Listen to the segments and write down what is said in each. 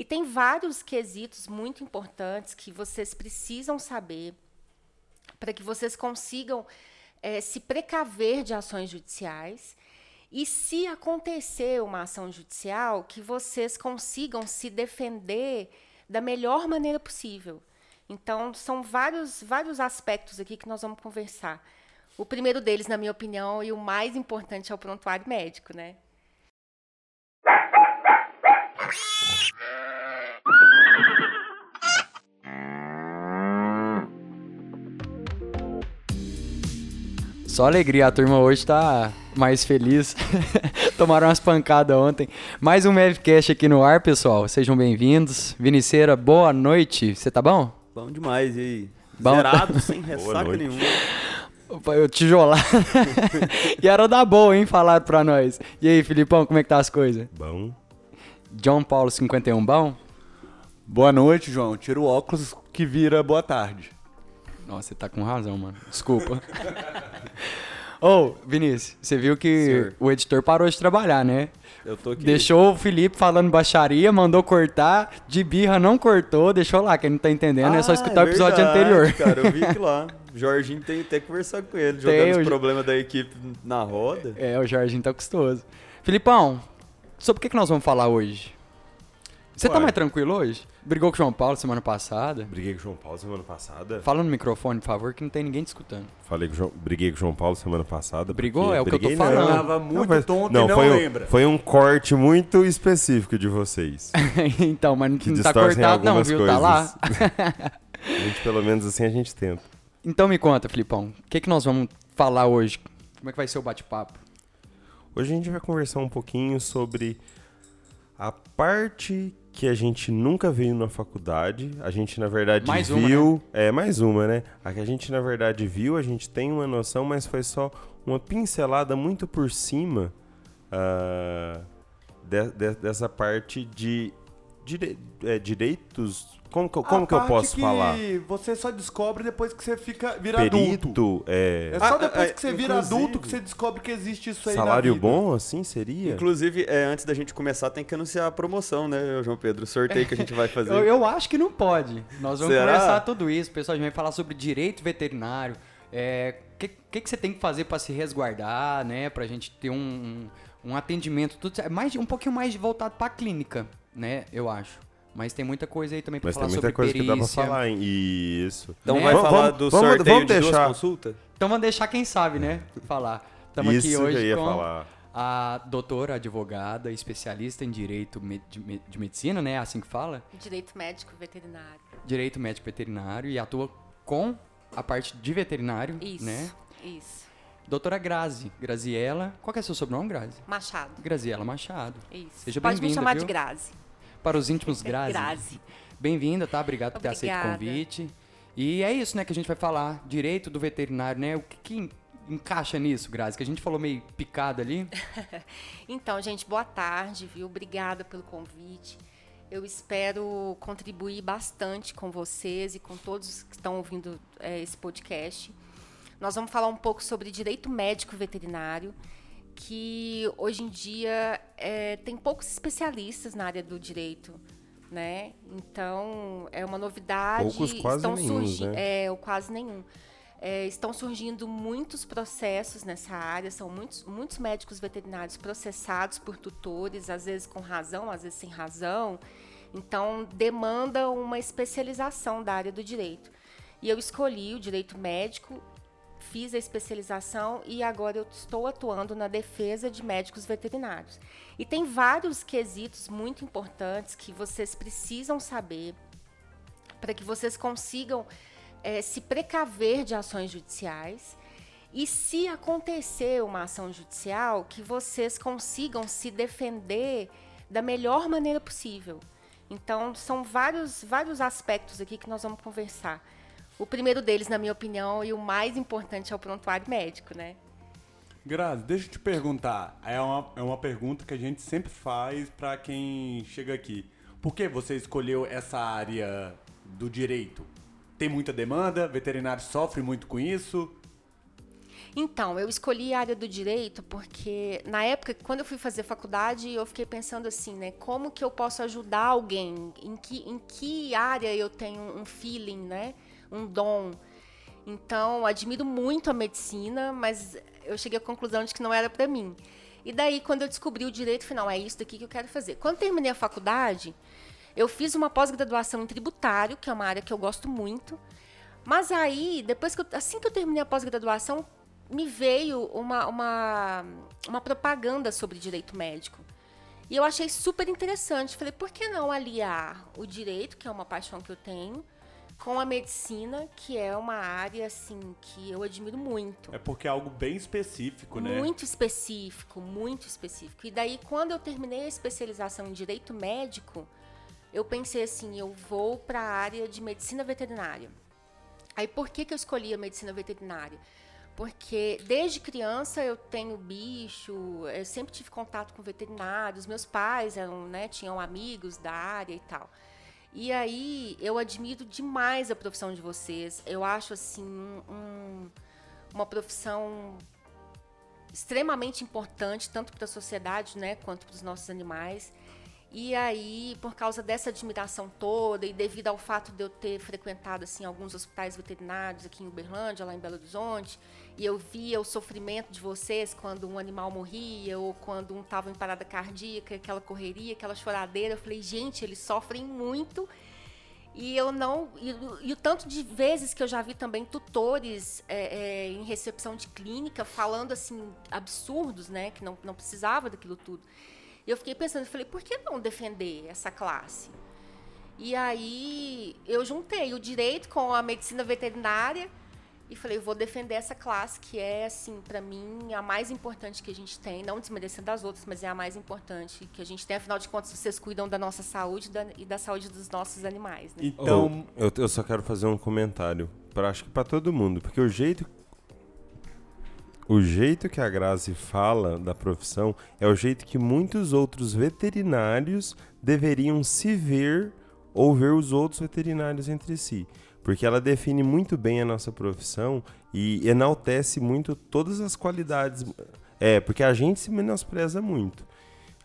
E tem vários quesitos muito importantes que vocês precisam saber para que vocês consigam é, se precaver de ações judiciais e, se acontecer uma ação judicial, que vocês consigam se defender da melhor maneira possível. Então, são vários, vários aspectos aqui que nós vamos conversar. O primeiro deles, na minha opinião, e o mais importante é o prontuário médico, né? Só alegria, a turma hoje tá mais feliz. Tomaram umas pancadas ontem. Mais um Mavcast aqui no ar, pessoal. Sejam bem-vindos. Viniceira, boa noite. Você tá bom? Bom demais, e aí? Bom. Zerado, sem ressaca nenhuma. Opa, Eu tijolar. e era da boa, hein? Falaram pra nós. E aí, Filipão, como é que tá as coisas? Bom. John Paulo 51, bom? Boa noite, João. Tira o óculos que vira boa tarde. Nossa, você tá com razão, mano. Desculpa. Ô, Vinícius, você viu que Senhor. o editor parou de trabalhar, né? Eu tô aqui. Deixou o Felipe falando baixaria, mandou cortar, de birra não cortou, deixou lá, quem não tá entendendo é só Ah, escutar o episódio verdade, anterior. Cara, eu vi que lá. O Jorginho tem até que conversar com ele, Tem, jogando o os Jo- problemas da equipe na roda. É, o Jorginho tá custoso. Filipão, sobre o que, que nós vamos falar hoje? Você tá Ué. mais tranquilo hoje? Brigou com o João Paulo semana passada? Briguei com o João Paulo semana passada. Fala no microfone, por favor, que não tem ninguém te escutando. Falei com o João, briguei com o João Paulo semana passada. Brigou? porque- É o que eu tô falando. Não, Tava muito mas- tonto não, e não foi lembra. Um, foi um corte muito específico de vocês. então, mas Que não tá distorcem cortado não, viu? coisas. Tá lá. A gente, pelo menos assim, a gente tenta. Então me conta, Filipão, o que, que nós vamos falar hoje? Como é que vai ser o bate-papo? Hoje a gente vai conversar um pouquinho sobre a parte que a gente nunca veio na faculdade. A gente, na verdade, Mais uma, viu. É, mais uma, né? A que a gente, na verdade, viu, a gente tem uma noção, mas foi só uma pincelada muito por cima ah, de- de- dessa parte de dire- é, direitos. Como, que eu- como que eu posso que falar? Você só descobre depois que você fica vira adulto. Perito, é, É só Ah, depois ah, que você vira adulto que você descobre que existe isso aí na salário vida. bom, assim seria? Inclusive, é, antes da gente começar, tem que anunciar a promoção, né, João Pedro? O sorteio que a gente vai fazer. Eu, eu acho que não pode. Nós vamos Será? conversar tudo isso. Pessoal, a gente vai falar sobre direito veterinário. É, O que, que, que você tem que fazer para se resguardar, né? Pra gente ter um, um, um atendimento. Tudo, é mais, um pouquinho mais voltado pra clínica, né? Eu acho. Mas tem muita coisa aí também pra Mas tem falar muita sobre coisa que dá pra perícia. falar, hein? Isso. Então Né? vai Vamos- falar do vamos- sorteio vamos de duas deixar. consultas? Então vamos deixar quem sabe, né? Falar. Estamos aqui que hoje eu ia com falar. a doutora, advogada, especialista em direito de, me- de medicina, né? Assim que fala. Direito médico veterinário. Direito médico veterinário e atua com a parte de veterinário, Isso. né? Isso. Doutora Grazi, Graziela. Qual que é seu sobrenome, Grazi? Machado. Graziela Machado. Isso. Seja Pode me bem-vinda, chamar viu? de Grazi. Para os íntimos, Grazi. Grazi. Bem-vinda, tá? Obrigado por ter aceito o convite. E é isso, né, que a gente vai falar. Direito do veterinário, né? O que, que en- encaixa nisso, Grazi? Que a gente falou meio picado ali. Então, gente, boa tarde, viu? Obrigada pelo convite. Eu espero contribuir bastante com vocês e com todos que estão ouvindo eh, esse podcast. Nós vamos falar um pouco sobre direito médico veterinário, que hoje em dia eh, tem poucos especialistas na área do direito, né? Então é uma novidade. Poucos, quase estão nenhum, surgi- né? É, ou quase nenhum. É, estão surgindo muitos processos nessa área, são muitos, muitos médicos veterinários processados por tutores, às vezes com razão, às vezes sem razão. Então, demanda uma especialização da área do direito. E eu escolhi o direito médico, fiz a especialização e agora eu estou atuando na defesa de médicos veterinários. E tem vários quesitos muito importantes que vocês precisam saber para que vocês consigam eh, se precaver de ações judiciais e se acontecer uma ação judicial, que vocês consigam se defender da melhor maneira possível. Então, são vários, vários aspectos aqui que nós vamos conversar. O primeiro deles, na minha opinião, e o mais importante é o prontuário médico, né? Grazi, deixa eu te perguntar. É uma, é uma pergunta que a gente sempre faz pra quem chega aqui. Por que você escolheu essa área do direito? Tem muita demanda? Veterinário sofre muito com isso? Então, eu escolhi a área do direito porque, na época, quando eu fui fazer faculdade, eu fiquei pensando assim, né? Como que eu posso ajudar alguém? Em que, em que área eu tenho um feeling, né? Um dom? Então, admiro muito a medicina, mas eu cheguei à conclusão de que não era para mim. E daí, quando eu descobri o direito, final, é isso daqui que eu quero fazer. Quando terminei a faculdade, eu fiz uma pós-graduação em tributário, que é uma área que eu gosto muito. Mas aí, depois que eu, assim que eu terminei a pós-graduação, me veio uma, uma, uma propaganda sobre direito médico. E eu achei super interessante. Falei, por que não aliar o direito, que é uma paixão que eu tenho, com a medicina, que é uma área assim que eu admiro muito. É porque é algo bem específico, né? Muito específico, muito específico. E daí, quando eu terminei a especialização em direito médico, eu pensei assim, eu vou para a área de medicina veterinária. Aí, por que, que eu escolhi a medicina veterinária? Porque desde criança eu tenho bicho, eu sempre tive contato com veterinários, meus pais eram, né, tinham amigos da área e tal. E aí eu admiro demais a profissão de vocês. Eu acho assim um, uma profissão extremamente importante tanto para a sociedade, né, quanto para os nossos animais. E aí, por causa dessa admiração toda e devido ao fato de eu ter frequentado assim alguns hospitais veterinários aqui em Uberlândia, lá em Belo Horizonte, e eu via o sofrimento de vocês quando um animal morria ou quando um estava em parada cardíaca, aquela correria, aquela choradeira, eu falei, gente, eles sofrem muito. E eu não. E, e, o tanto de vezes que eu já vi também tutores é, é, em recepção de clínica falando assim, absurdos, né? Que não, não precisava daquilo tudo. E eu fiquei pensando, falei, por que não defender essa classe? E aí eu juntei o direito com a medicina veterinária e falei, vou defender essa classe que é, assim, para mim, a mais importante que a gente tem, não desmerecendo as outras, mas é a mais importante que a gente tem. Afinal de contas, vocês cuidam da nossa saúde da, e da saúde dos nossos animais. Né? Então, eu, eu, só quero fazer um comentário, pra, acho que para todo mundo, porque o jeito o jeito que a Grazi fala da profissão é o jeito que muitos outros veterinários deveriam se ver ou ver os outros veterinários entre si. Porque ela define muito bem a nossa profissão e enaltece muito todas as qualidades. É, porque a gente se menospreza muito.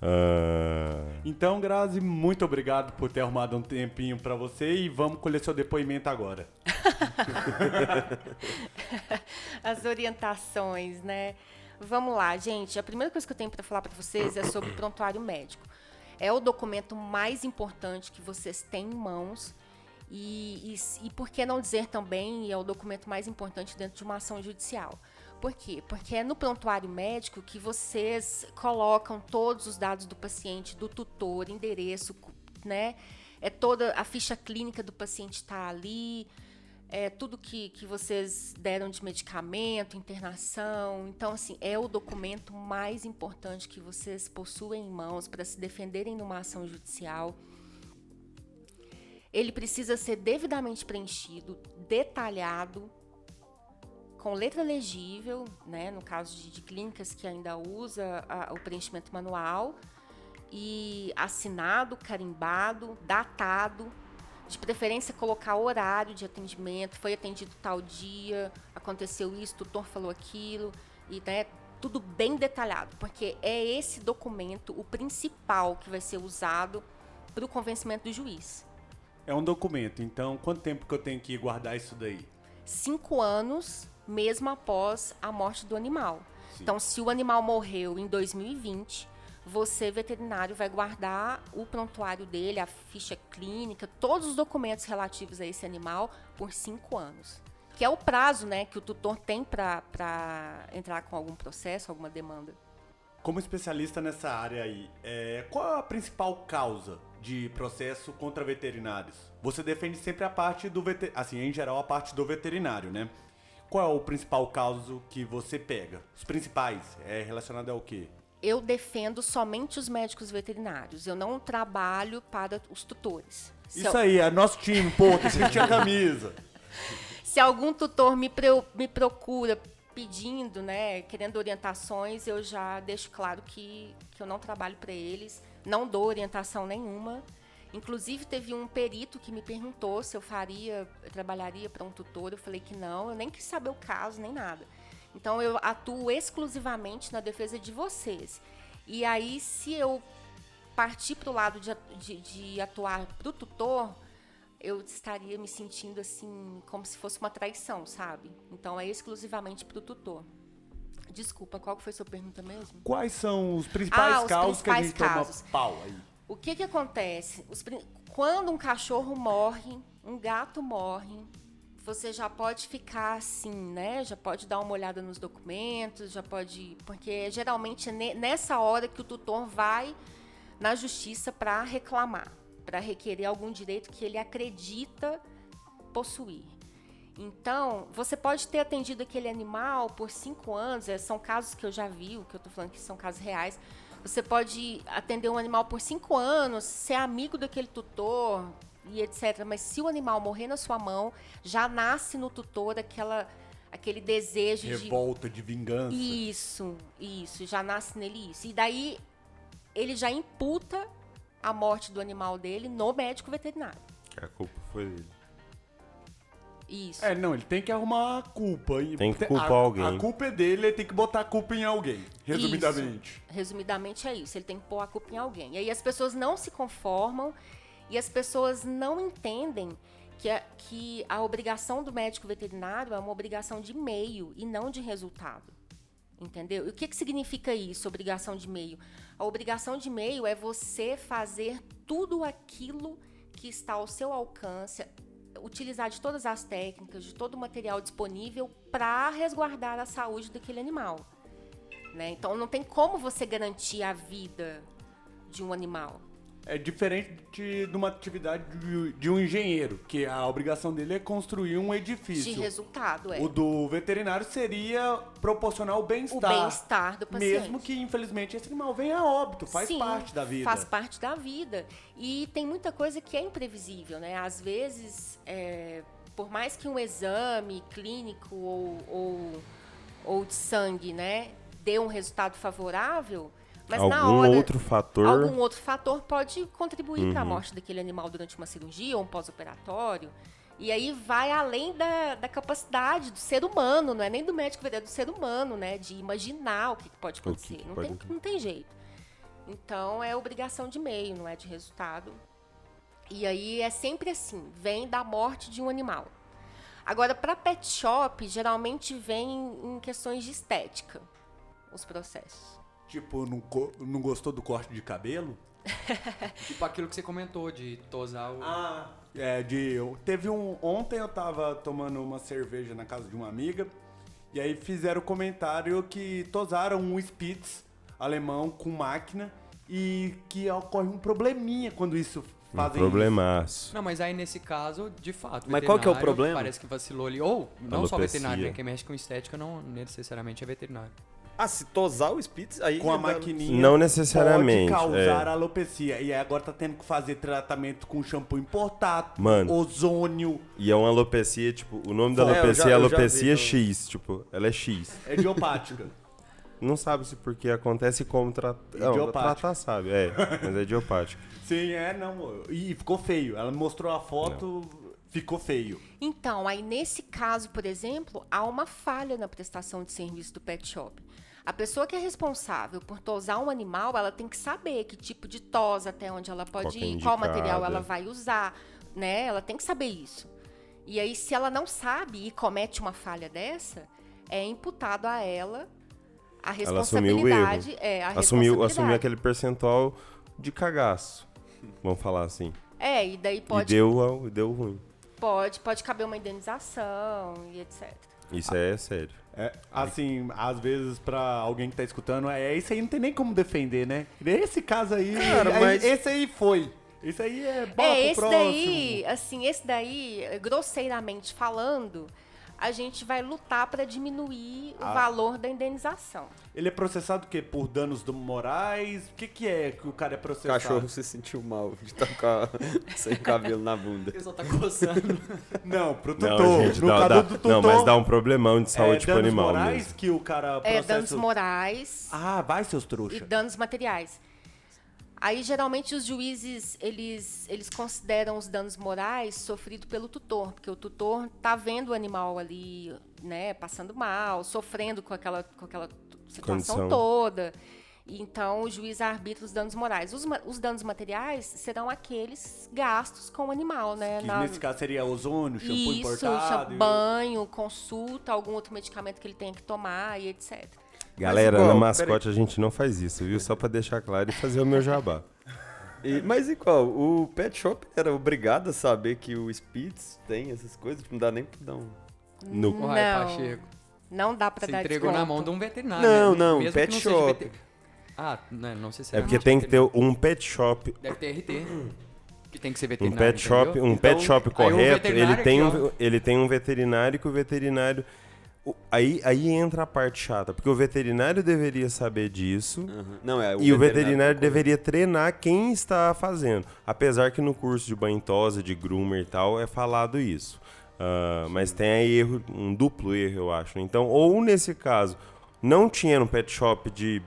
Uh... Então, Grazi, muito obrigado por ter arrumado um tempinho para você e vamos colher seu depoimento agora. As orientações, né? Vamos lá, gente. A primeira coisa que eu tenho para falar para vocês é sobre o prontuário médico. É o documento mais importante que vocês têm em mãos e, e, e por que não dizer também é o documento mais importante dentro de uma ação judicial. Por quê? Porque é no prontuário médico que vocês colocam todos os dados do paciente, do tutor, endereço, né? É toda a ficha clínica do paciente está ali, é tudo que, que vocês deram de medicamento, internação. Então, assim, é o documento mais importante que vocês possuem em mãos para se defenderem numa ação judicial. Ele precisa ser devidamente preenchido, detalhado, com letra legível, né, no caso de, de clínicas que ainda usa a, o preenchimento manual, e assinado, carimbado, datado, de preferência colocar horário de atendimento, foi atendido tal dia, aconteceu isso, o tutor falou aquilo, e né, tudo bem detalhado, porque é esse documento o principal que vai ser usado para o convencimento do juiz. É um documento, então quanto tempo que eu tenho que guardar isso daí? Cinco anos mesmo após a morte do animal. Sim. Então, se o animal morreu em 2020, você, veterinário, vai guardar o prontuário dele, a ficha clínica, todos os documentos relativos a esse animal por cinco anos. Que é o prazo né, que o tutor tem para entrar com algum processo, alguma demanda. Como especialista nessa área aí, é, qual a principal causa de processo contra veterinários? Você defende sempre a parte do veterinário, assim, em geral, a parte do veterinário, né? Qual é o principal caso que você pega? Os principais é relacionado ao quê? Eu defendo somente os médicos veterinários. Eu não trabalho para os tutores. Isso eu... aí, é nosso time, pô, tem que a camisa. Se algum tutor me, pre... me procura pedindo, né, querendo orientações, eu já deixo claro que, que eu não trabalho para eles, não dou orientação nenhuma. Inclusive, teve um perito que me perguntou se eu faria, eu trabalharia para um tutor. Eu falei que não, eu nem quis saber o caso, nem nada. Então eu atuo exclusivamente na defesa de vocês. E aí, se eu partir para o lado de, de, de atuar para o tutor, eu estaria me sentindo assim, como se fosse uma traição, sabe? Então é exclusivamente para o tutor. Desculpa, qual foi a sua pergunta mesmo? Quais são os principais Ah, os casos que a principais gente toma pau aí? O que que acontece? Os quando um cachorro morre, um gato morre, você já pode ficar assim, né? Já pode dar uma olhada nos documentos, já pode. Porque geralmente é ne- nessa hora que o tutor vai na justiça para reclamar, para requerer algum direito que ele acredita possuir. Então, você pode ter atendido aquele animal por cinco anos, eh, são casos que eu já vi, o que eu estou falando que são casos reais. Você pode atender um animal por cinco anos, ser amigo daquele tutor e etc. Mas se o animal morrer na sua mão, já nasce no tutor aquela, aquele desejo de Revolta, de vingança. isso, isso, já nasce nele isso. E daí ele já imputa a morte do animal dele no médico veterinário. Que a culpa foi dele. Isso. É, não, ele tem que arrumar a culpa. e- Tem que a- culpar a, alguém. A culpa é dele, ele tem que botar a culpa em alguém, resumidamente. Resumidamente é isso, ele tem que pôr a culpa em alguém. E aí as pessoas não se conformam e as pessoas não entendem que a, que a obrigação do médico veterinário é uma obrigação de meio e não de resultado. Entendeu? E o que, que significa isso, obrigação de meio? A obrigação de meio é você fazer tudo aquilo que está ao seu alcance, utilizar de todas as técnicas, de todo o material disponível para resguardar a saúde daquele animal. Né? Então não tem como você garantir a vida de um animal. É diferente de, de uma atividade de, de um engenheiro, que a obrigação dele é construir um De edifício. resultado, é. O do veterinário seria proporcionar o O bem-estar. bem-estar do paciente. Mesmo que, infelizmente, esse animal venha a óbito, faz Sim, parte da vida. Faz parte da vida. E tem muita coisa que é imprevisível, né? Às vezes, é, por mais que um exame clínico ou, ou, ou de sangue, né, dê um resultado favorável, mas na Algum hora outro fator. algum outro fator pode contribuir para a Uhum. morte daquele animal durante uma cirurgia ou um pós-operatório. E aí vai além da, da capacidade do ser humano, não é nem do médico é do ser humano, né? De imaginar o que que pode que acontecer. que não, pode tem, acontecer. não tem jeito. Então é obrigação de meio, não é de resultado. E aí é sempre assim, vem da morte de um animal. Agora, para pet shop, geralmente vem em questões de estética os processos. Tipo, não, não gostou do corte de cabelo? Tipo aquilo que você comentou de tosar o. Ah, é, de. eu- Teve um. Ontem eu tava tomando uma cerveja na casa de uma amiga. E aí fizeram comentário que tosaram um Spitz alemão com máquina. E que ocorre um probleminha quando isso Um fazem problemaço. Não, mas aí nesse caso, de fato. Mas qual que é o problema? Parece que vacilou ali. Ou, não só Alopecia. veterinário, né? Quem mexe com estética não necessariamente é veterinário. Ah, se tosar o Spitz, aí... com a maquininha. Não necessariamente, Pode causar é. alopecia. E aí agora tá tendo que fazer tratamento com shampoo importado, Mano. ozônio, E é uma alopecia, tipo, o nome da É, alopecia já- é já alopecia vi, X, tipo, ela é X. é idiopática. Não sabe-se por que acontece e como tratar. Não, tratar sabe, é, mas é idiopático. Sim, é, não. E ficou feio. Ela mostrou a foto, ficou feio. Então, aí nesse caso, por exemplo, há uma falha na prestação de serviço do pet shop. A pessoa que é responsável por tosar um animal, ela tem que saber que tipo de tos, até onde ela pode Qual é ir, qual material indicada. ela vai usar, né? Ela tem que saber isso. E aí, se ela não sabe e comete uma falha dessa, é imputado a ela a Ela assumiu o erro. responsabilidade. É, Assumiu, responsabilidade. assumiu aquele percentual de cagaço, vamos falar assim. É, e daí E pode, deu, deu ruim. pode, pode caber uma indenização e etc. Isso é sério. É, assim, às vezes pra alguém que tá escutando, é isso aí não tem nem como defender, né? Esse caso aí, Cara, aí- mas- esse aí foi. Esse aí é bota É, pro esse próximo. daí, assim, esse daí, grosseiramente falando, a gente vai lutar para diminuir Ah. o valor da indenização. Ele é processado o quê? Por danos do- morais? O que que é que o cara é O processado? cachorro se sentiu mal de estar sem cabelo na bunda. Ele só tá coçando. Não, pro tutor. Não, gente, no dá, dá- do tutor, não, mas dá um problemão de é, saúde pro danos animal morais mesmo. que o cara É, processa... danos morais Ah, vai, seus e trouxas. danos materiais. Aí, geralmente, os juízes, eles, eles consideram os danos morais sofridos pelo tutor, porque o tutor tá vendo o animal ali, né, passando mal, sofrendo com aquela, com aquela situação Condição. toda. E, Então, o juiz arbitra os danos morais. Os, os danos materiais serão aqueles gastos com o animal, né? Que na- nesse caso seria ozônio, shampoo Isso, importado. e- banho, consulta, algum outro medicamento que ele tenha que tomar e etc. Galera, igual, na mascote a gente não faz isso, viu? Só pra deixar claro e fazer o meu jabá. E- mas igual, o pet shop era obrigado a saber que o Spitz tem essas coisas, tipo, não dá nem pra dar um... No... Uai, Não. Pacheco. Não dá pra Você dar entregou na desconto. mão de um veterinário. Não, né? não, Mesmo pet não shop. veter- Ah, não, não sei se É porque muito tem que ter um pet shop. Deve ter RT. Que tem que ser Um veterinário. pet shop, entendeu? um Então, pet shop correto, ele veterinário tem, aqui, um, ele tem um veterinário que o veterinário. O- Aí, aí entra a parte chata, porque o veterinário deveria saber disso Aham. Não, é e o veterinário deveria treinar quem está fazendo. Apesar que no curso de banho tosa, de groomer e tal, é falado isso. Ah, mas tem aí erro, um duplo erro, eu acho. Então, ou nesse caso, não tinha no pet shop de,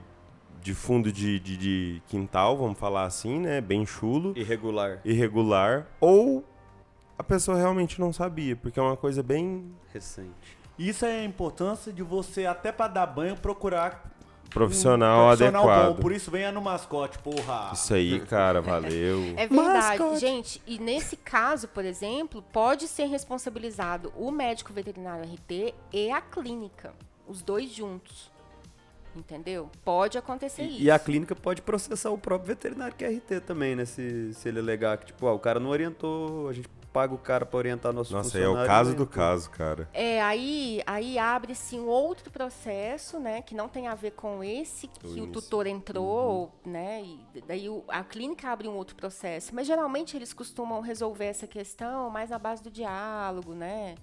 de fundo de, de, de quintal, vamos falar assim, né? Bem chulo Irregular, irregular ou a pessoa realmente não sabia, porque é uma coisa bem recente. Isso é a importância de você, até pra dar banho, procurar profissional, um profissional adequado. bom. Por isso venha no mascote, porra. Isso aí, cara, valeu. É verdade, gente. E nesse caso, por exemplo, pode ser responsabilizado o médico veterinário RT e a clínica, os dois juntos. Entendeu? Pode acontecer isso. E, e a clínica pode processar o próprio veterinário que é RT também, né? Se, se ele alegar que, tipo, ah, o cara não orientou, a gente paga o cara pra orientar nosso Nossa, é funcionário. o caso não do caso, cara. É, aí, aí abre-se um outro processo, né, que não tem a ver com esse que o, início. tutor entrou, né, e daí o- a clínica abre um outro processo. Mas geralmente eles costumam resolver essa questão mais na base do diálogo, né,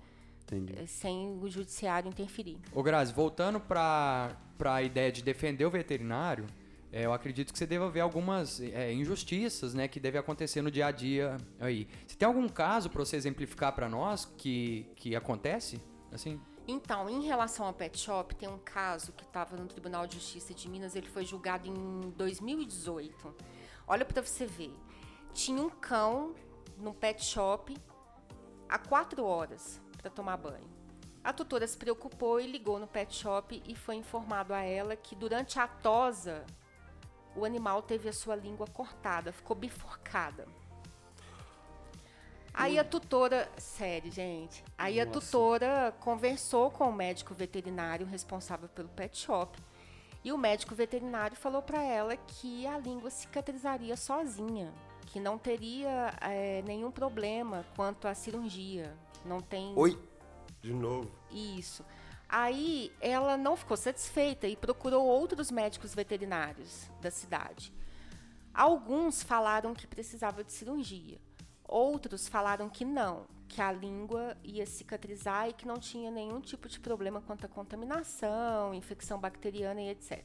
Entendi. eh, sem o judiciário interferir. Ô, Grazi, voltando pra, pra ideia de defender o veterinário, é, eu acredito que você deva ver algumas é, injustiças, né, que devem acontecer no dia a dia aí. Você tem algum caso pra você exemplificar pra nós que, que acontece? Assim? Então, em relação ao pet shop, tem um caso que estava no Tribunal de Justiça de Minas, ele foi julgado em 2018. Olha para você ver. Tinha um cão no pet shop há quatro horas para tomar banho. A tutora se preocupou e ligou no pet shop e foi informado a ela que durante a tosa o animal teve a sua língua cortada, ficou bifurcada. Aí a tutora, sério, gente. Aí a tutora conversou com o médico veterinário responsável pelo pet shop. E o médico veterinário falou para ela que a língua cicatrizaria sozinha, que não teria eh, nenhum problema quanto à cirurgia. Não tem Oi, de novo. isso. Aí ela não ficou satisfeita e procurou outros médicos veterinários da cidade. Alguns falaram que precisava de cirurgia. Outros falaram que não, que a língua ia cicatrizar e que não tinha nenhum tipo de problema quanto à contaminação, infecção bacteriana e etc.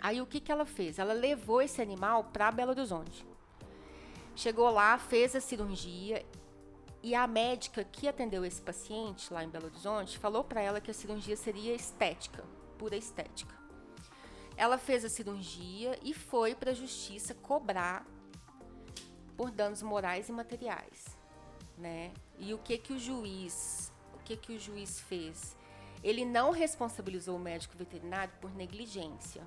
Aí o que, que ela fez? Ela levou esse animal para Belo Horizonte. Chegou lá, fez a cirurgia e a médica que atendeu esse paciente lá em Belo Horizonte falou para ela que a cirurgia seria estética, pura estética. Ela fez a cirurgia e foi para a justiça cobrar por danos morais e materiais, né? E o que que o juiz, o que que o juiz fez? Ele não responsabilizou o médico veterinário por negligência.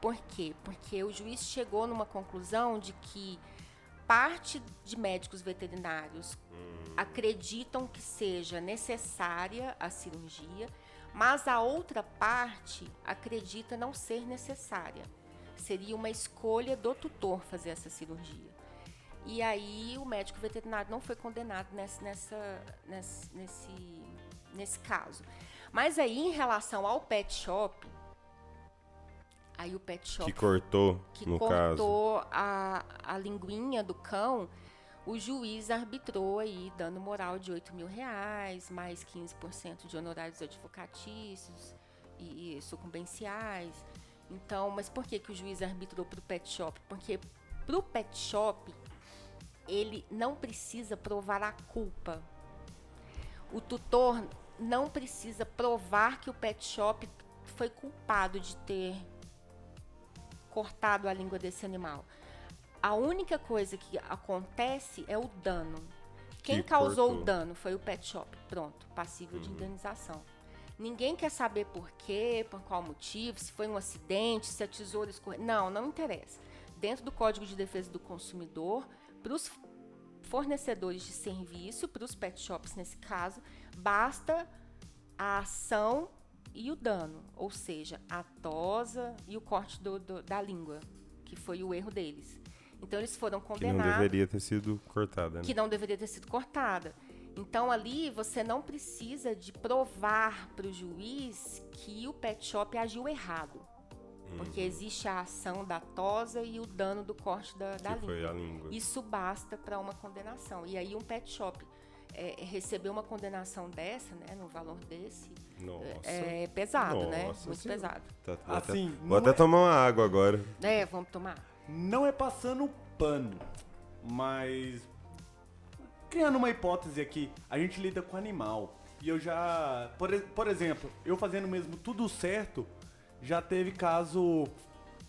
Por quê? Porque o juiz chegou numa conclusão de que parte de médicos veterinários acreditam que seja necessária a cirurgia, mas a outra parte acredita não ser necessária. Seria uma escolha do tutor fazer essa cirurgia. E aí o médico veterinário não foi condenado nesse, nessa, nesse, nesse, nesse caso. Mas aí, em relação ao pet shop, aí o pet shop Que cortou, que no caso. cortou a, a linguinha do cão, o juiz arbitrou aí dano moral de 8 mil reais, mais 15% de honorários advocatícios e, e sucumbenciais. Então, mas por que, que o juiz arbitrou para o pet shop? Porque para o pet shop, ele não precisa provar a culpa. O tutor não precisa provar que o pet shop foi culpado de ter cortado a língua desse animal. a única coisa que acontece é o dano. Quem Que causou cortou. o dano foi o pet shop. Pronto, passível Uhum. de indenização. Ninguém quer saber por quê, por qual motivo, se foi um acidente, se a tesoura escorreu. Não, não interessa. Dentro do Código de Defesa do Consumidor, para os fornecedores de serviço, para os pet shops nesse caso, basta a ação e o dano, ou seja, a tosa e o corte do- do- da língua, que foi o erro deles. Então eles foram Que não condenados deveria ter sido cortada, né? que não deveria ter sido cortada. Então ali você não precisa de provar para o juiz que o pet shop agiu errado. Porque Uhum. existe a ação da tosa e o dano do corte da, da língua. foi a língua. Isso basta para uma condenação. E aí um pet shop é, receber uma condenação dessa, né, no valor desse, Nossa. é pesado, né? Nossa Muito Senhora. pesado. Tá- vou até- Assim, vou não até é- tomar uma água agora. É, vamos tomar. Não é passando pano, mas criando uma hipótese aqui, a gente lida com animal. E eu já, por, por exemplo, eu fazendo mesmo tudo certo, já teve caso,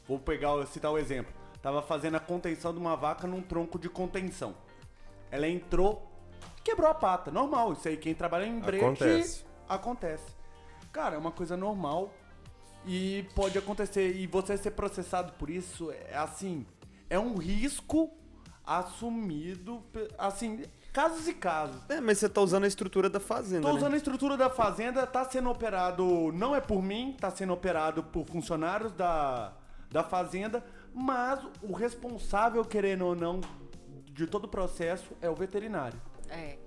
vou pegar, citar o exemplo, tava fazendo a contenção de uma vaca num tronco de contenção. Ela entrou, quebrou a pata, normal, isso aí quem trabalha em brete Acontece. acontece. Cara, é uma coisa normal e pode acontecer. E você ser processado por isso é assim, é um risco assumido, assim, casos e casos. É, mas você tá usando a estrutura da fazenda, Tô né? usando a estrutura da fazenda, tá sendo operado, não é por mim, tá sendo operado por funcionários da, da fazenda, mas o responsável, querendo ou não, de todo o processo é o veterinário. É.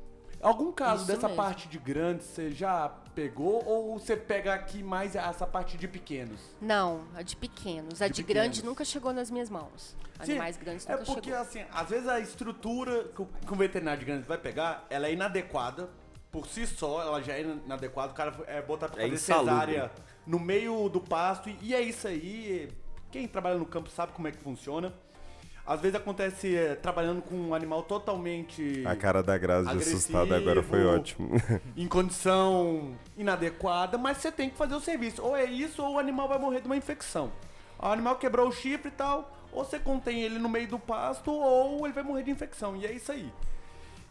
Algum caso Isso dessa mesmo. parte de grandes você já pegou ou você pega aqui mais essa parte de pequenos? Não, a de pequenos. A De de, grande nunca chegou nas minhas mãos. Sim, Animais grandes É nunca porque, chegou. assim, às vezes a estrutura que o, que o veterinário de grande vai pegar, ela é inadequada. Por si só, ela já é inadequada. O cara é botar pra É fazer insalubre. cesárea no meio do pasto. E, e é isso aí. Quem trabalha no campo sabe como é que funciona. Às vezes acontece é, trabalhando com um animal totalmente A cara da Grazi de Agressivo. assustada agora foi ótimo. em condição inadequada, mas você tem que fazer o serviço. Ou é isso, ou o animal vai morrer de uma infecção. O animal quebrou o chifre e tal, ou você contém ele no meio do pasto, ou ele vai morrer de infecção. E é isso aí.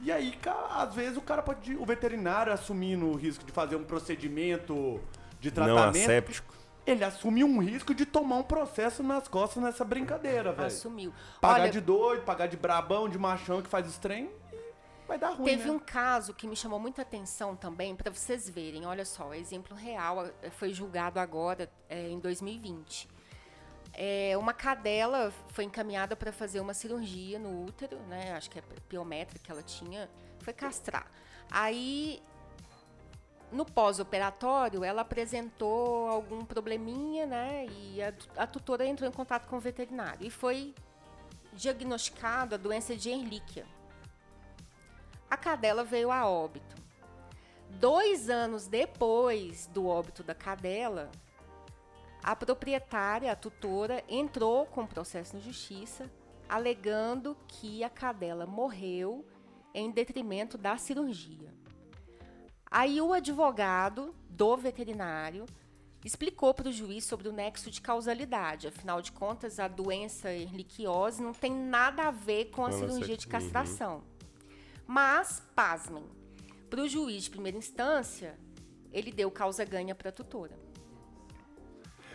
E aí, às vezes, o cara pode. O veterinário assumindo o risco de fazer um procedimento de Não tratamento. asséptico. Ele assume um risco de tomar um processo nas costas nessa brincadeira, velho. Assumiu. Pagar Olha, de doido, pagar de brabão, de machão que faz estranho, e vai dar ruim. Teve né? um caso que me chamou muita atenção também, para vocês verem. Olha só, exemplo real, eh, foi julgado agora, eh, em 2020. É, uma cadela foi encaminhada para fazer uma cirurgia no útero, né? Acho que é piométrica que ela tinha, foi castrar. Aí, no pós-operatório, ela apresentou algum probleminha, né? E a, a tutora entrou em contato com o veterinário e foi diagnosticada a doença de Ehrlichia. A cadela veio a óbito. Dois anos depois do óbito da cadela, a proprietária, a tutora, entrou com processo na justiça, alegando que a cadela morreu em detrimento da cirurgia. Aí o advogado do veterinário explicou para o juiz sobre o nexo de causalidade. Afinal de contas, a doença erliquiose não tem nada a ver com a Com a cirurgia de uhum. castração. Mas, pasmem, para o juiz de primeira instância, ele deu causa-ganha para a tutora.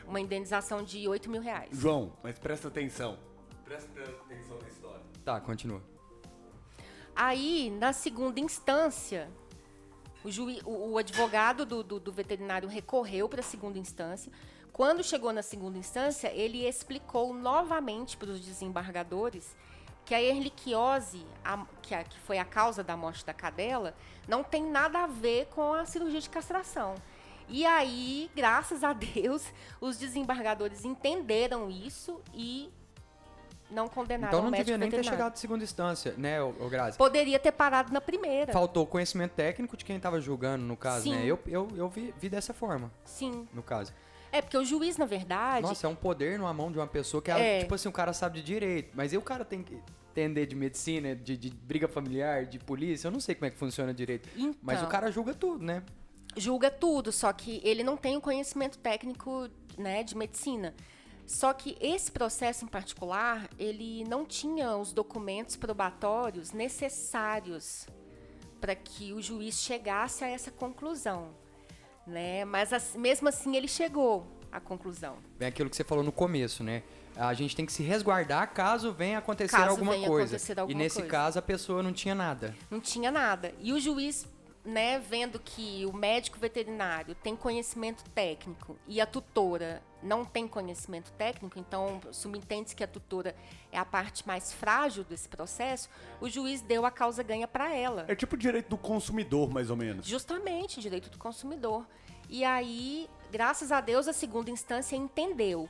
Uma indenização de 8 mil reais. João, mas presta atenção. Presta atenção na história. Tá, continua. Aí, na segunda instância, o, juiz, o, o advogado do, do- do veterinário recorreu para a segunda instância. Quando chegou na segunda instância, ele explicou novamente para os desembargadores que a erliquiose, a- que, a- que foi a causa da morte da cadela, não tem nada a ver com a cirurgia de castração. E aí, graças a Deus, os desembargadores entenderam isso e não condenaram Então o não devia nem ter chegado à segunda instância, né, ô Grazi? Poderia ter parado na primeira. Faltou conhecimento técnico de quem estava julgando, no caso, Sim. né? Eu, eu, eu vi, vi dessa forma, Sim. no caso. É, porque o juiz, na verdade. Nossa, é um poder numa mão de uma pessoa que, É. ela, tipo assim, o cara sabe de direito. Mas aí o cara tem que entender de medicina, de, de briga familiar, de polícia. Eu não sei como é que funciona direito. Mas o Então. cara julga tudo, né? julga tudo, só que ele não tem o conhecimento técnico, né, de medicina. Só que esse processo em particular, ele não tinha os documentos probatórios necessários para que o juiz chegasse a essa conclusão, né? Mas as- mesmo assim ele chegou à conclusão. Vem aquilo que você falou no começo, né? A gente tem que se resguardar caso venha acontecer Caso alguma venha coisa. acontecer e alguma nesse coisa. caso a pessoa não tinha nada. Não tinha nada. E o juiz, né, vendo que o médico veterinário tem conhecimento técnico e a tutora não tem conhecimento técnico, então subentende-se que a tutora é a parte mais frágil desse processo, o juiz deu a causa ganha para ela. É tipo o direito do consumidor, mais ou menos. Justamente, direito do consumidor. E aí, graças a Deus, a segunda instância entendeu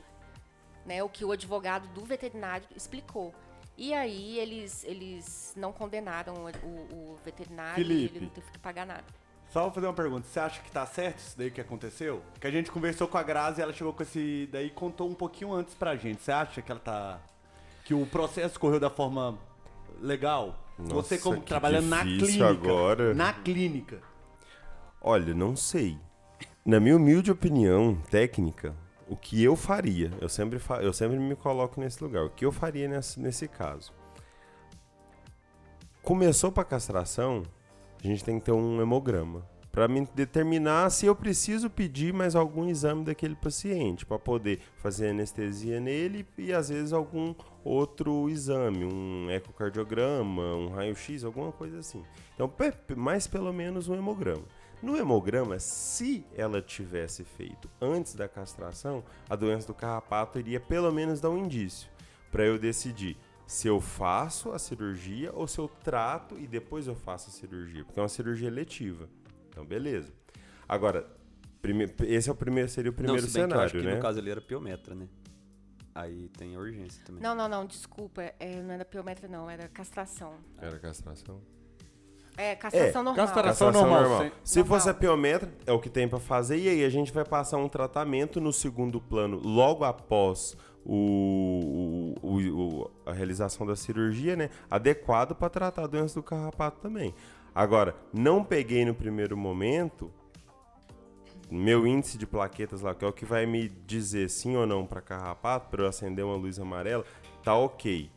né, o que o advogado do veterinário explicou. E aí eles, eles não condenaram o, o- veterinário Felipe. ele não teve que pagar nada. Só vou fazer uma pergunta. Você acha que tá certo isso daí que aconteceu? Que a gente conversou com a Grazi e ela chegou com esse daí e contou um pouquinho antes pra gente. Você acha que ela tá. que o processo correu da forma legal? Nossa, Você como trabalhando na clínica. agora. Na clínica. Olha, não sei. Na minha humilde opinião técnica, o que eu faria, eu sempre, fa- eu sempre me coloco nesse lugar, o que eu faria nesse, nesse caso? Começou para castração, a gente tem que ter um hemograma para me determinar se eu preciso pedir mais algum exame daquele paciente para poder fazer anestesia nele e às vezes algum outro exame, um ecocardiograma, um raio-x, alguma coisa assim. Então, mais pelo menos um hemograma. No hemograma, se ela tivesse feito antes da castração, a doença do carrapato iria pelo menos dar um indício para eu decidir se eu faço a cirurgia ou se eu trato e depois eu faço a cirurgia, porque é uma cirurgia letiva. Então, beleza. Agora, prime- esse é o primeiro seria o primeiro não, se bem que eu acho cenário, que né? no caso ele era piometra, né? Aí tem a urgência também. Não, não, não, desculpa. é, não era piometra, não, era castração. Era castração. É, castração normal. castração Castração normal, normal. Se Normal. fosse a piometra, é o que tem pra fazer. E aí a gente vai passar um tratamento no segundo plano, logo após o, o- o- a realização da cirurgia, né? Adequado para tratar a doença do carrapato também. Agora, não peguei no primeiro momento. Meu índice de plaquetas lá, que é o que vai me dizer sim ou não para carrapato, para eu acender uma luz amarela, tá ok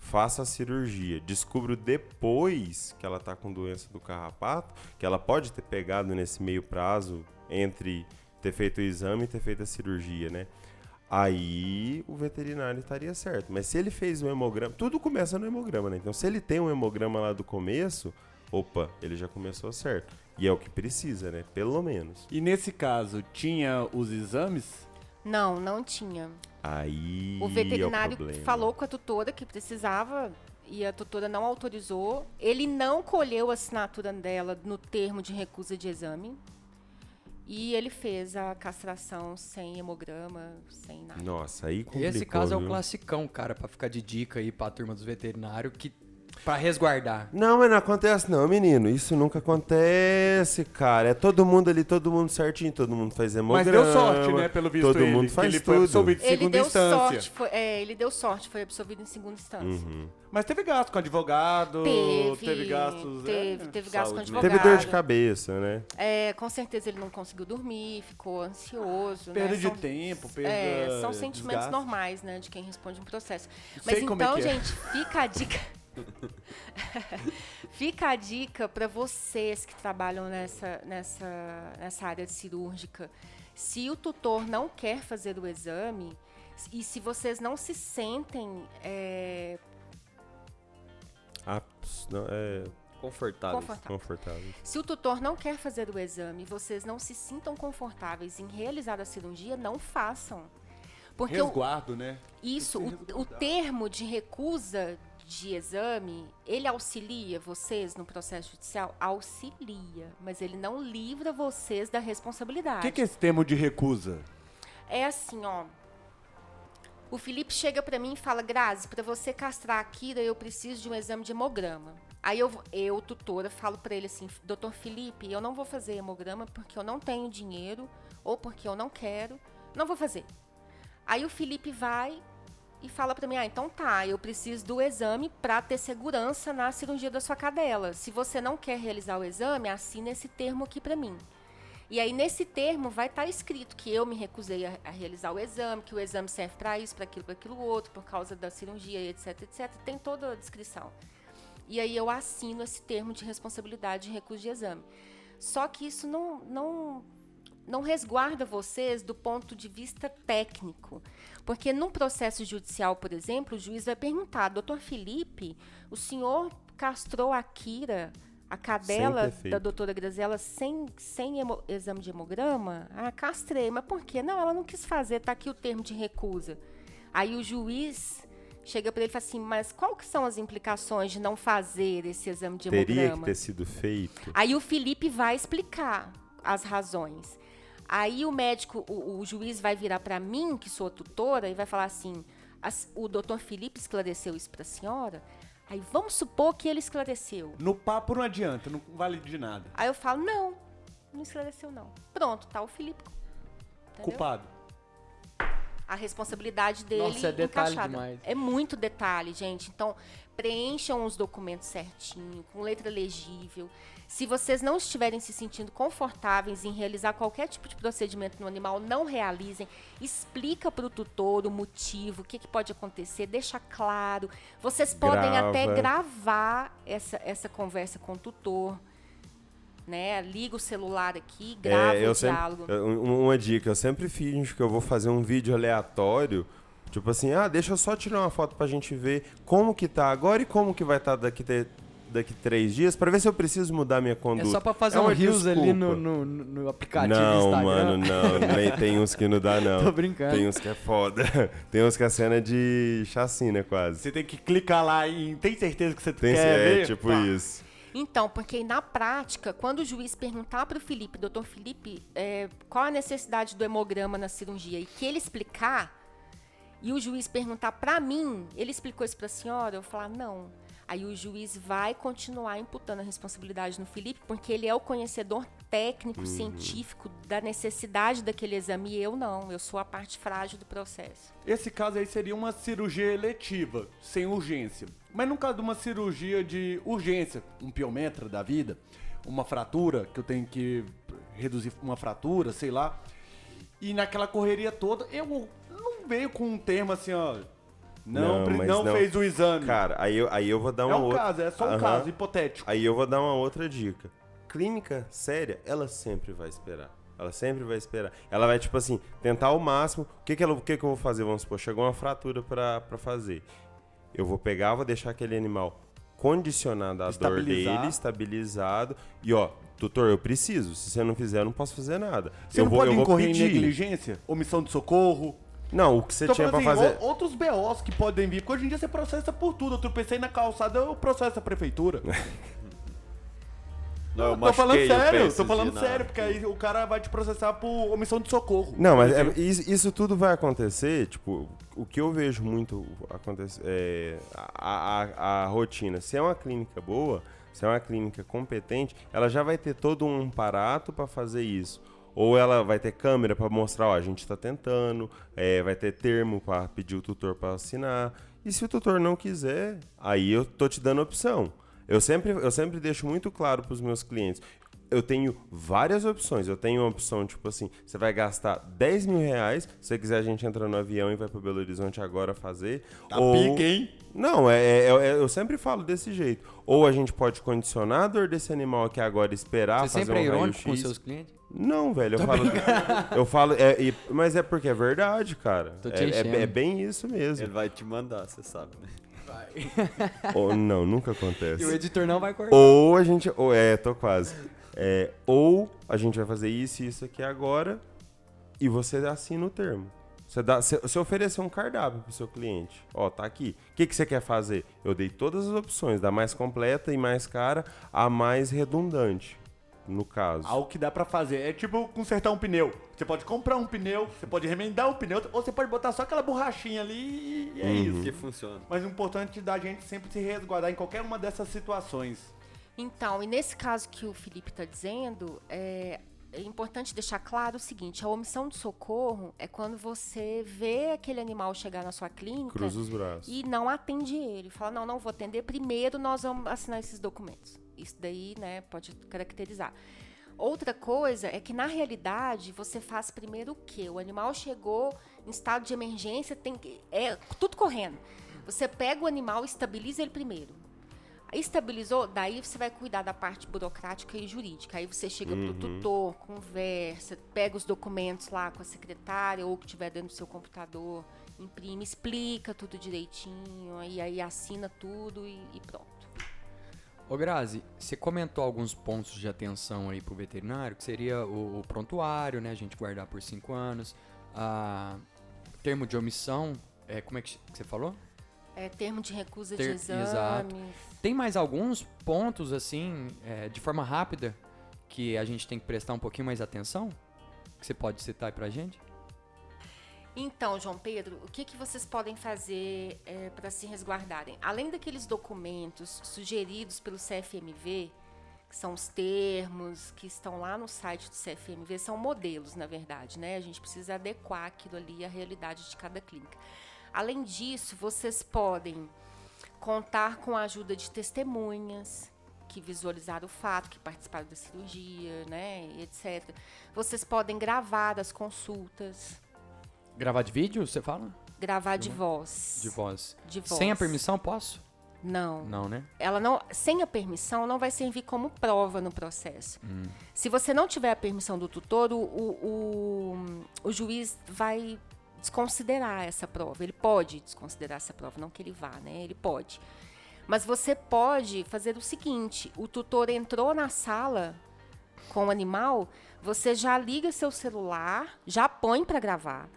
faça a cirurgia. Descubro depois que ela tá com doença do carrapato, que ela pode ter pegado nesse meio prazo entre ter feito o exame e ter feito a cirurgia, né? Aí o veterinário estaria certo. Mas se ele fez um hemograma, tudo começa no hemograma, né? Então se ele tem um hemograma lá do começo, opa, ele já começou certo. E é o que precisa, né? Pelo menos. E nesse caso, tinha os exames? Não, não tinha. Aí O é veterinário problema. falou com a tutora que precisava e a tutora não autorizou. Ele não colheu a assinatura dela no termo de recusa de exame. E ele fez a castração sem hemograma, sem nada. Nossa, aí complicou, Esse caso é o viu? classicão, cara, pra ficar de dica aí pra turma dos veterinários, que pra resguardar. Não, mas não acontece não, menino. Isso nunca acontece, cara. É todo mundo ali, todo mundo certinho, todo mundo faz Mas hemograma. deu sorte, né? Pelo visto Todo ele, mundo faz ele foi tudo. absolvido em Ele segunda deu instância. sorte, foi, é, ele deu sorte, foi absolvido em segunda instância. Uhum. Mas teve gasto com advogado, Teve, gastos... teve, é. teve gasto com né? advogado. Teve dor de cabeça, né? É, com certeza ele não conseguiu dormir, ficou ansioso. Perda né? de São- tempo, perda... É, são sentimentos desgaste. normais, né, de quem responde um processo. Sei Mas como é então, é. gente, fica a dica. fica a dica para vocês que trabalham nessa, nessa, nessa área cirúrgica. Se o tutor não quer fazer o exame e se vocês não se sentem é, ps, não, é Confortável. confortáveis, confortável. Se o tutor não quer fazer o exame e vocês não se sintam confortáveis em realizar a cirurgia, não façam. Porque o- Resguardo, né? isso, o, o termo de recusa de exame, ele auxilia vocês no processo judicial? Auxilia, mas ele não livra vocês da O responsabilidade. que, que é esse termo de recusa? É assim, ó. O Felipe chega pra mim e fala: Grazi, pra você castrar a Kira, eu preciso de um exame de hemograma. Aí eu, eu tutora, falo pra ele assim: Doutor Felipe, eu não vou fazer hemograma porque eu não tenho dinheiro ou porque eu não quero, não vou fazer. Aí o Felipe vai e fala pra mim: Ah, então tá, eu preciso do exame pra ter segurança na cirurgia da sua cadela. Se você não quer realizar o exame, assina esse termo aqui pra mim. E aí, nesse termo, vai estar escrito que eu me recusei a, a realizar o exame, que o exame serve para isso, para aquilo, para aquilo outro, por causa da cirurgia, etc, etc. Tem toda a descrição. E aí eu assino esse termo de responsabilidade de recuso de exame. Só que isso não, não, não resguarda vocês do ponto de vista técnico. Porque num processo judicial, por exemplo, o juiz vai perguntar, doutor Felipe, o senhor castrou a Kira a cadela da doutora Graziela sem, sem hemo- exame de hemograma? Ah, castrei. Mas por quê? Não, ela não quis fazer, tá aqui o termo de recusa. Aí o juiz chega para ele e fala assim, mas qual que são as implicações de não fazer esse exame de Teria hemograma? que ter sido feito. Aí o Felipe vai explicar as razões. Aí o médico, o, o juiz vai virar para mim, que sou tutora, e vai falar assim: "As- o doutor Felipe esclareceu isso para a senhora? Aí vamos supor que ele esclareceu. No papo não adianta, não vale de nada. Aí eu falo: não, não esclareceu não. Pronto, tá o Felipe. entendeu? Culpado. A responsabilidade dele Nossa, é detalhe encaixada. demais. É muito detalhe, gente. Então, preencham os documentos certinho, com letra legível. Se vocês não estiverem se sentindo confortáveis em realizar qualquer tipo de procedimento no animal, não realizem. Explica para o tutor o motivo, o que, que pode acontecer, deixa claro. Vocês podem até Grava. gravar essa, essa conversa com o tutor. Né? Liga o celular aqui, grava É, eu o diálogo. sempre, um- uma dica, eu sempre finjo que eu vou fazer um vídeo aleatório, tipo assim, ah, deixa eu só tirar uma foto pra gente ver como que tá agora e como que vai estar daqui, te- daqui três dias, pra ver se eu preciso mudar minha É conduta. só pra fazer É um uma reels ali no, no, no aplicativo Não, Instagram. mano, não, nem tem uns que não dá, não. Tô brincando. Tem uns que é foda. Tem uns que é cena de chacina, quase. Você tem que clicar lá em tem certeza que você Tem, quer é, ver? tipo Pá. isso. Então, porque na prática, quando o juiz perguntar para o Felipe, doutor Felipe, é, qual a necessidade do hemograma na cirurgia, e que ele explicar, e o juiz perguntar para mim, ele explicou isso para a senhora? Eu falar, não. Aí o juiz vai continuar imputando a responsabilidade no Felipe, porque ele é o conhecedor técnico, científico da necessidade daquele exame, e eu não. Eu sou a parte frágil do processo. Esse caso aí seria uma cirurgia eletiva, sem urgência. Mas no caso de uma cirurgia de urgência, um piometra da vida, uma fratura, que eu tenho que reduzir uma fratura, sei lá. E naquela correria toda, eu não veio com um termo assim, ó. Não, Não, não não. fez o exame. Cara, aí eu, aí eu vou dar é uma um outra... caso, é só um Aham. caso hipotético. Aí eu vou dar uma outra dica. Clínica séria, ela sempre vai esperar. Ela sempre vai esperar. Ela vai, tipo assim, tentar ao máximo. O que, que, ela, o que, que eu vou fazer? Vamos supor, chegou uma fratura pra, pra fazer. Eu vou pegar, vou deixar aquele animal condicionado à dor dele, estabilizado. E ó, tutor, eu preciso. Se você não fizer, eu não posso fazer nada. Você eu não vou, pode eu incorrer em negligência, omissão de socorro. Não, o que você Tô tinha pra fazer. assim, o- outros BOs que podem vir, porque hoje em dia você processa por tudo. Eu tropecei na calçada, eu processo a prefeitura. Não, eu tô falando sério, tô falando sério, porque aí o cara vai te processar por omissão de socorro. Não, mas é- isso, isso tudo vai acontecer, tipo, o que eu vejo muito acontecer é a, a, a rotina. Se é uma clínica boa, se é uma clínica competente, ela já vai ter todo um aparato para fazer isso. Ou ela vai ter câmera para mostrar, ó, a gente está tentando, é, vai ter termo para pedir o tutor para assinar. E se o tutor não quiser, aí eu tô te dando opção. Eu sempre, eu sempre deixo muito claro para os meus clientes. Eu tenho várias opções. Eu tenho uma opção, tipo assim, você vai gastar 10 mil reais. Se você quiser, a gente entra no avião e vai para Belo Horizonte agora fazer. Tá pique, hein? Não, é, é- é- eu sempre falo desse jeito. Ou a gente pode condicionar a dor desse animal aqui agora e esperar Você fazer sempre é um irônico com raio-x. seus clientes? Não, velho, eu falo. eu falo. é, e- mas é porque é verdade, cara. Tô te É, é- é bem isso mesmo. Ele vai te mandar, você sabe, né? Ou, não, nunca acontece. E o editor não vai cortar. Ou a gente. Ou, é, tô quase. É, ou a gente vai fazer isso e isso aqui agora e você assina o termo. Você, dá, você, você oferecer um cardápio pro seu cliente. Ó, tá aqui. O que, que você quer fazer? Eu dei todas as opções, da mais completa e mais cara a mais redundante, no caso. Algo que dá pra fazer. É tipo consertar um pneu. Você pode comprar um pneu, você pode remendar um pneu, ou você pode botar só aquela borrachinha ali e é isso. Que funciona. Mas o importante é da gente sempre se resguardar em qualquer uma dessas situações. Então, e nesse caso que o Felipe está dizendo, é, é importante deixar claro o seguinte: a omissão de socorro é quando você vê aquele animal chegar na sua clínica Cruza os braços. e não atende ele. Fala, não, não vou atender, primeiro nós vamos assinar esses documentos. Isso daí, né, pode caracterizar. Outra coisa é que, na realidade, você faz primeiro o quê? O animal chegou em estado de emergência, tem que, é tudo correndo. Você pega o animal e estabiliza ele primeiro. Estabilizou, daí você vai cuidar da parte burocrática e jurídica. Aí você chega pro tutor, conversa, pega os documentos lá com a secretária ou que tiver dentro do seu computador, imprime, explica tudo direitinho, e aí assina tudo e, e pronto. Ô Grazi, você comentou alguns pontos de atenção aí pro veterinário, que seria o, o prontuário, né? A gente guardar por cinco anos. A termo de omissão, é, como é que você falou? É, termo de recusa Ter- de exames. exato. Tem mais alguns pontos, assim, é, de forma rápida, que a gente tem que prestar um pouquinho mais atenção? Que você pode citar aí pra gente? Então, João Pedro, o que, que vocês podem fazer para se resguardarem? Além daqueles documentos sugeridos pelo CFMV, que são os termos que estão lá no site do CFMV, são modelos, na verdade, né? A gente precisa adequar aquilo ali à realidade de cada clínica. Além disso, vocês podem contar com a ajuda de testemunhas que visualizaram o fato, que participaram da cirurgia, né, etc. Vocês podem gravar as consultas, Gravar de vídeo, você fala? gravar de voz. De voz. De voz. Sem a permissão, posso? Não. Não, né? Ela não, sem a permissão, não vai servir como prova no processo. Se você não tiver a permissão do tutor, o, o, o, o juiz vai desconsiderar essa prova. Ele pode desconsiderar essa prova, não que ele vá, né? Ele pode. Mas você pode fazer o seguinte: o tutor entrou na sala com o animal, você já liga seu celular, já põe para gravar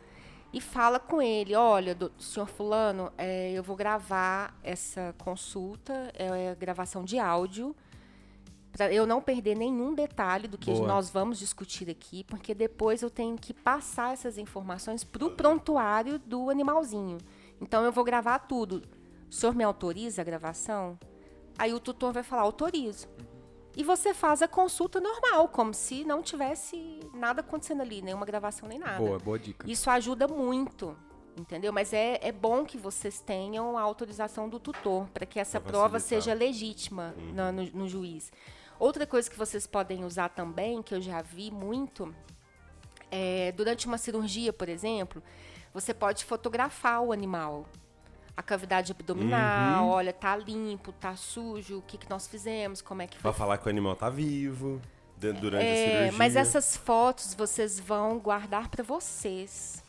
e fala com ele: olha, do, senhor Fulano, é, eu vou gravar essa consulta, é, gravação de áudio, para eu não perder nenhum detalhe do que Boa. nós vamos discutir aqui, porque depois eu tenho que passar essas informações para o prontuário do animalzinho. Então eu vou gravar tudo. O senhor me autoriza a gravação? Aí o tutor vai falar: autorizo. E você faz a consulta normal, como se não tivesse nada acontecendo ali, nenhuma gravação nem nada. Boa, boa dica. Isso ajuda muito, entendeu? Mas é, é bom que vocês tenham a autorização do tutor, para que essa Pra prova facilitar. seja legítima na- no, no juiz. Outra coisa que vocês podem usar também, que eu já vi muito, é, durante uma cirurgia, por exemplo, você pode fotografar o animal. A cavidade abdominal, olha, tá limpo, tá sujo, o que, que nós fizemos, como é que foi Pra falar que o animal tá vivo de- durante a é, cirurgia. mas essas fotos vocês vão guardar para vocês.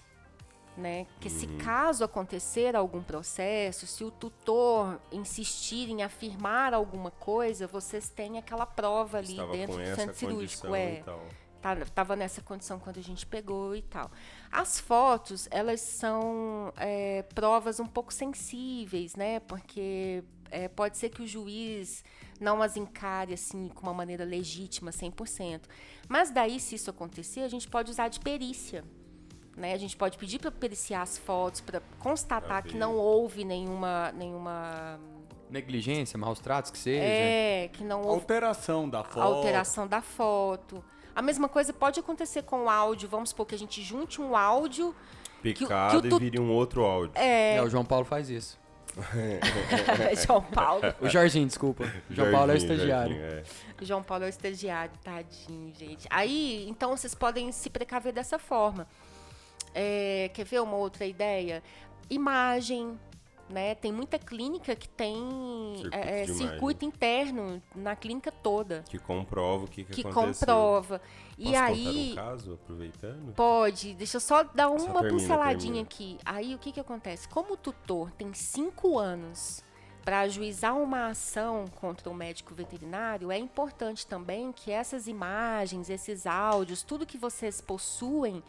Né? Que se Uhum. caso acontecer algum processo, se o tutor insistir em afirmar alguma coisa, vocês têm aquela prova ali Estava dentro do centro cirúrgico. É. tá- tava nessa condição quando a gente pegou e tal. As fotos, elas são é, provas um pouco sensíveis, né? Porque é, pode ser que o juiz não as encare assim com uma maneira legítima 100%. Mas daí, se isso acontecer, a gente pode usar de perícia. Né? A gente pode pedir para periciar as fotos, para constatar que não houve nenhuma, nenhuma Negligência, maus tratos que seja. é, que não houve Alteração da foto. alteração da foto. A mesma coisa pode acontecer com o áudio. Vamos supor que a gente junte um áudio. Picado que o tu- e vire um outro áudio. É, o João Paulo faz isso. João Paulo. O Jorginho, desculpa. O João Paulo é o estagiário. jardim, é. João Paulo é o estagiário, tadinho, gente. Aí, então, vocês podem se precaver dessa forma. É, quer ver uma outra ideia? Imagem, né? Tem muita clínica que tem Circuito é, é, de circuito interno na clínica toda. Que comprova o que, que, Que aconteceu. comprova. Posso e aí. um caso, aproveitando? Pode, deixa eu só dar uma termina, pinceladinha termina. aqui. Aí o que, que acontece? Como o tutor tem cinco anos para ajuizar uma ação contra o médico veterinário, é importante também que essas imagens, esses áudios, tudo que vocês possuem,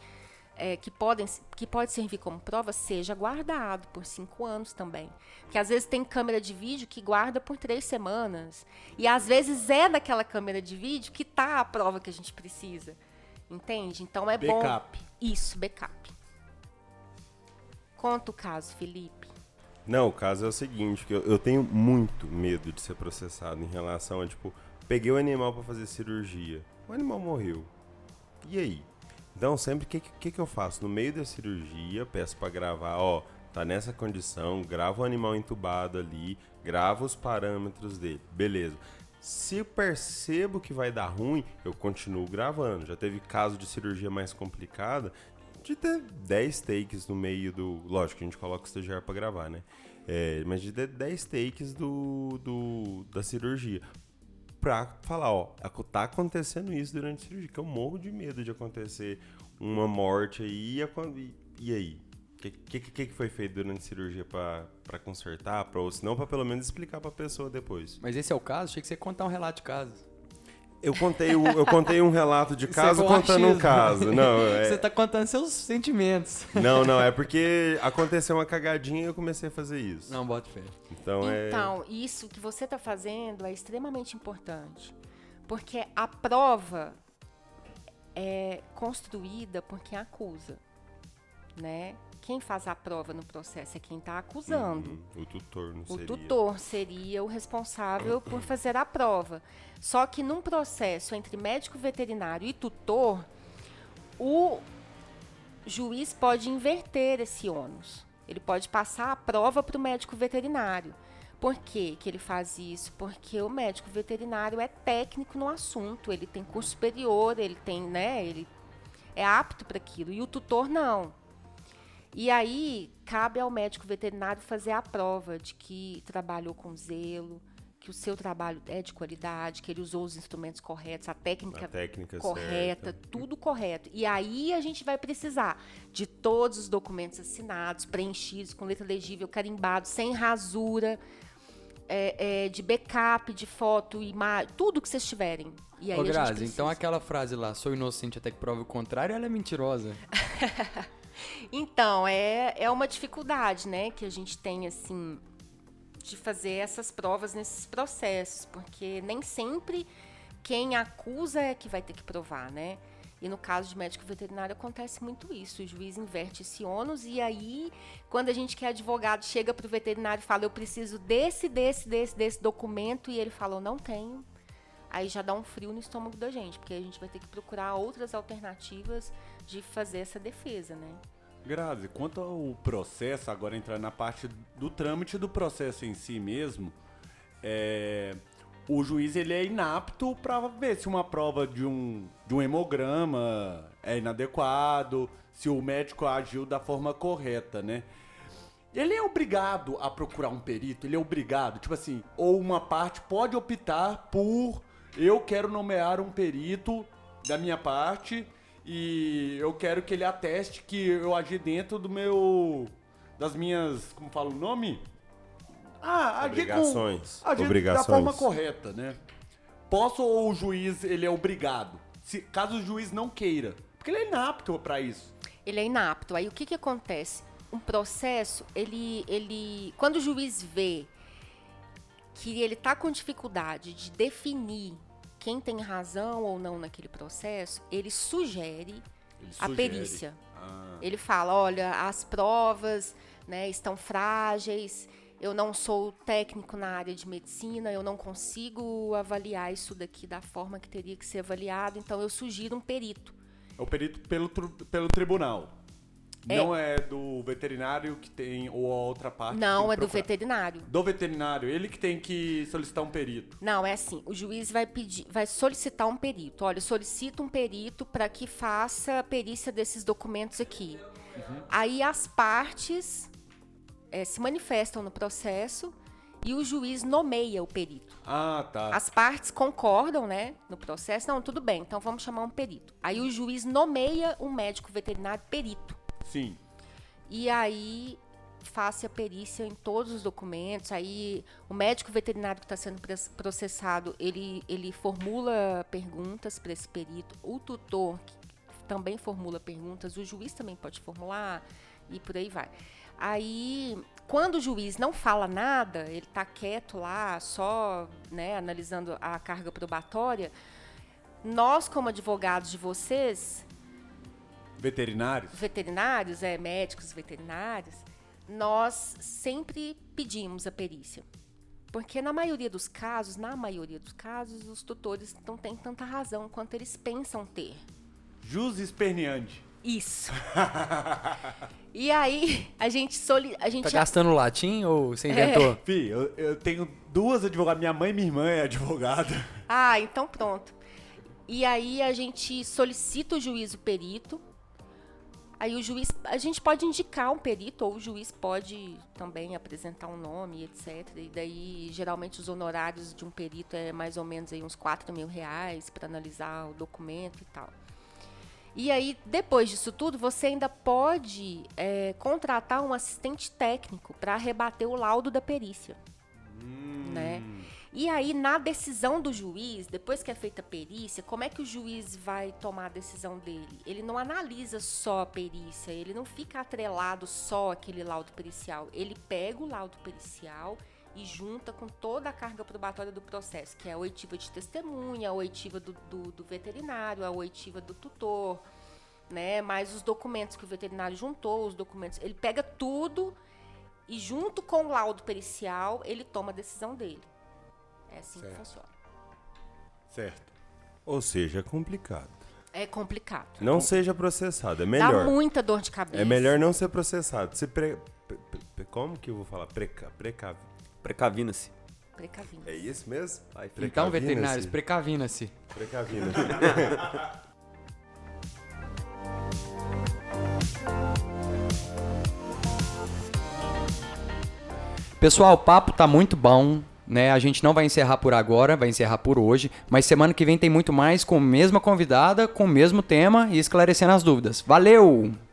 é, que, podem, que pode servir como prova, seja guardado por cinco anos também. Porque às vezes tem câmera de vídeo que guarda por três semanas. E às vezes é daquela câmera de vídeo que tá a prova que a gente precisa. Entende? Então é bom. Backup. Isso, backup. Conta o caso, Felipe. Não, o caso é o seguinte, que eu, eu tenho muito medo de ser processado em relação a, tipo, peguei o animal pra fazer cirurgia, o animal morreu. E aí? Então, sempre, o que, que, que eu faço? No meio da cirurgia, peço pra gravar, ó, tá nessa condição, grava o animal entubado ali, grava os parâmetros dele, beleza. Se percebo que vai dar ruim, eu continuo gravando. Já teve caso de cirurgia mais complicada de ter 10 takes no meio do. Lógico a gente coloca o estagiário pra gravar, né? É, mas de ter 10 takes do, do, da cirurgia. Pra falar, ó, tá acontecendo isso durante a cirurgia, que eu morro de medo de acontecer uma morte aí. E, e- aí? O que, que, que foi feito durante a cirurgia pra consertar? Pra, ou se não, pra pelo menos explicar pra pessoa depois. Mas esse é o caso? Achei que você ia contar um relato de caso. Eu contei, o- eu contei um relato de Isso caso é contando um caso. Não, é, Você tá contando seus sentimentos. não, não, é porque aconteceu uma cagadinha e eu comecei a fazer isso. Não, bota fé. Então, é. Então, isso que você está fazendo é extremamente importante. Porque a prova é construída por quem acusa. Né? Quem faz a prova no processo é quem está acusando. Hum, o tutor não O seria. tutor seria o responsável por fazer a prova. Só que num processo entre médico veterinário e tutor, o juiz pode inverter esse ônus. Ele pode passar a prova para o médico veterinário. Por que, que ele faz isso? Porque o médico veterinário é técnico no assunto, ele tem curso superior, ele tem, né, ele é apto para aquilo, e o tutor não. E aí, cabe ao médico veterinário fazer a prova de que trabalhou com zelo, que o seu trabalho é de qualidade, que ele usou os instrumentos corretos, a técnica A técnica correta, certa. tudo correto. E aí a gente vai precisar de todos os documentos assinados, preenchidos, com letra legível, carimbados, sem rasura, é, é, de backup, de foto, imagem, tudo que vocês tiverem. E aí Ô, a gente Grazi, então aquela frase lá, sou inocente até que prove o contrário, ela é mentirosa. Então, é, é uma dificuldade, né, que a gente tem, assim, de fazer essas provas nesses processos, porque nem sempre quem acusa é que vai ter que provar, né? E no caso de médico veterinário acontece muito isso. O juiz inverte esse ônus e aí, quando a gente que é advogado chega para o veterinário e fala, eu preciso desse, desse, desse, desse documento, e ele fala, eu não tenho, aí já dá um frio no estômago da gente, porque a gente vai ter que procurar outras alternativas de fazer essa defesa, né? Grazi, quanto ao processo, agora entrar na parte do trâmite do processo em si mesmo, é, o juiz ele é inapto para ver se uma prova de um, de um hemograma é inadequado, se o médico agiu da forma correta, né? Ele é obrigado a procurar um perito, ele é obrigado, tipo assim, ou uma parte pode optar por eu quero nomear um perito da minha parte e eu quero que ele ateste que eu agi dentro do meu das minhas, como fala o nome? Ah, agir com Obrigações. agir Obrigações. da forma correta, né? Posso ou o juiz ele é obrigado? Se caso o juiz não queira, porque ele é inapto pra isso. ele é inapto. Aí o que que acontece? Um processo, ele, ele, quando o juiz vê que ele está com dificuldade de definir quem tem razão ou não naquele processo, ele sugere Ele a sugere. perícia. Ah. Ele fala, olha, as provas né, estão frágeis, eu não sou técnico na área de medicina, eu não consigo avaliar isso daqui da forma que teria que ser avaliado, então eu sugiro um perito. É o perito pelo, pelo tribunal. É. Não é do veterinário que tem, ou a outra parte. Não, é do veterinário. Do veterinário, ele que tem que solicitar um perito. Não, é assim, o juiz vai pedir, vai solicitar um perito. Olha, solicita um perito para que faça a perícia desses documentos aqui. Aí as partes eh, se manifestam no processo e o juiz nomeia o perito. Ah, tá. As partes concordam, né, no processo. Não, tudo bem, então vamos chamar um perito. Aí o juiz nomeia um médico veterinário perito. Sim. E aí faça a perícia em todos os documentos. Aí o médico veterinário que está sendo processado, ele, ele formula perguntas para esse perito. O tutor também formula perguntas. O juiz também pode formular e por aí vai. Aí, quando o juiz não fala nada, ele está quieto lá, só né, analisando a carga probatória, nós, como advogados de vocês, Veterinários? veterinários, é, médicos veterinários, nós sempre pedimos a perícia. Porque na maioria dos casos, na maioria dos casos, os tutores não têm tanta razão quanto eles pensam ter. Jus esperneante. Isso. e aí, a gente soli... a gente Tá gastando latim ou É. você inventou? Fih, eu, eu tenho duas advogadas. Minha mãe e minha irmã é advogada. Ah, então pronto. E aí a gente solicita o juiz o perito. Aí o juiz, a gente pode indicar um perito ou o juiz pode também apresentar um nome, etc. E daí geralmente os honorários de um perito é mais ou menos aí uns 4 mil reais para analisar o documento e tal. E aí, depois disso tudo, você ainda pode é, contratar um assistente técnico para rebater o laudo da perícia. Né? E aí, na decisão do juiz, depois que é feita a perícia, como é que o juiz vai tomar a decisão dele? Ele não analisa só a perícia, ele não fica atrelado só àquele laudo pericial. Ele pega o laudo pericial e junta com toda a carga probatória do processo, que é a oitiva de testemunha, a oitiva do, do, do veterinário, a oitiva do tutor, né? Mais os documentos que o veterinário juntou, os documentos. Ele pega tudo e junto com o laudo pericial, ele toma a decisão dele. É assim que funciona. Certo. Ou seja, é complicado. É complicado. Não seja processado, é Dá melhor. muita dor de cabeça. É melhor não ser processado. Se pre... pre- pre- Como que eu vou falar? Preca... Precave. Precavina-se. Precavindo. É isso mesmo? Ai, Então, veterinários, precavina-se. Precavina. Pessoal, o papo tá muito bom, né? A gente não vai encerrar por agora, vai encerrar por hoje, mas semana que vem tem muito mais com a mesma convidada, com o mesmo tema e esclarecendo as dúvidas. Valeu!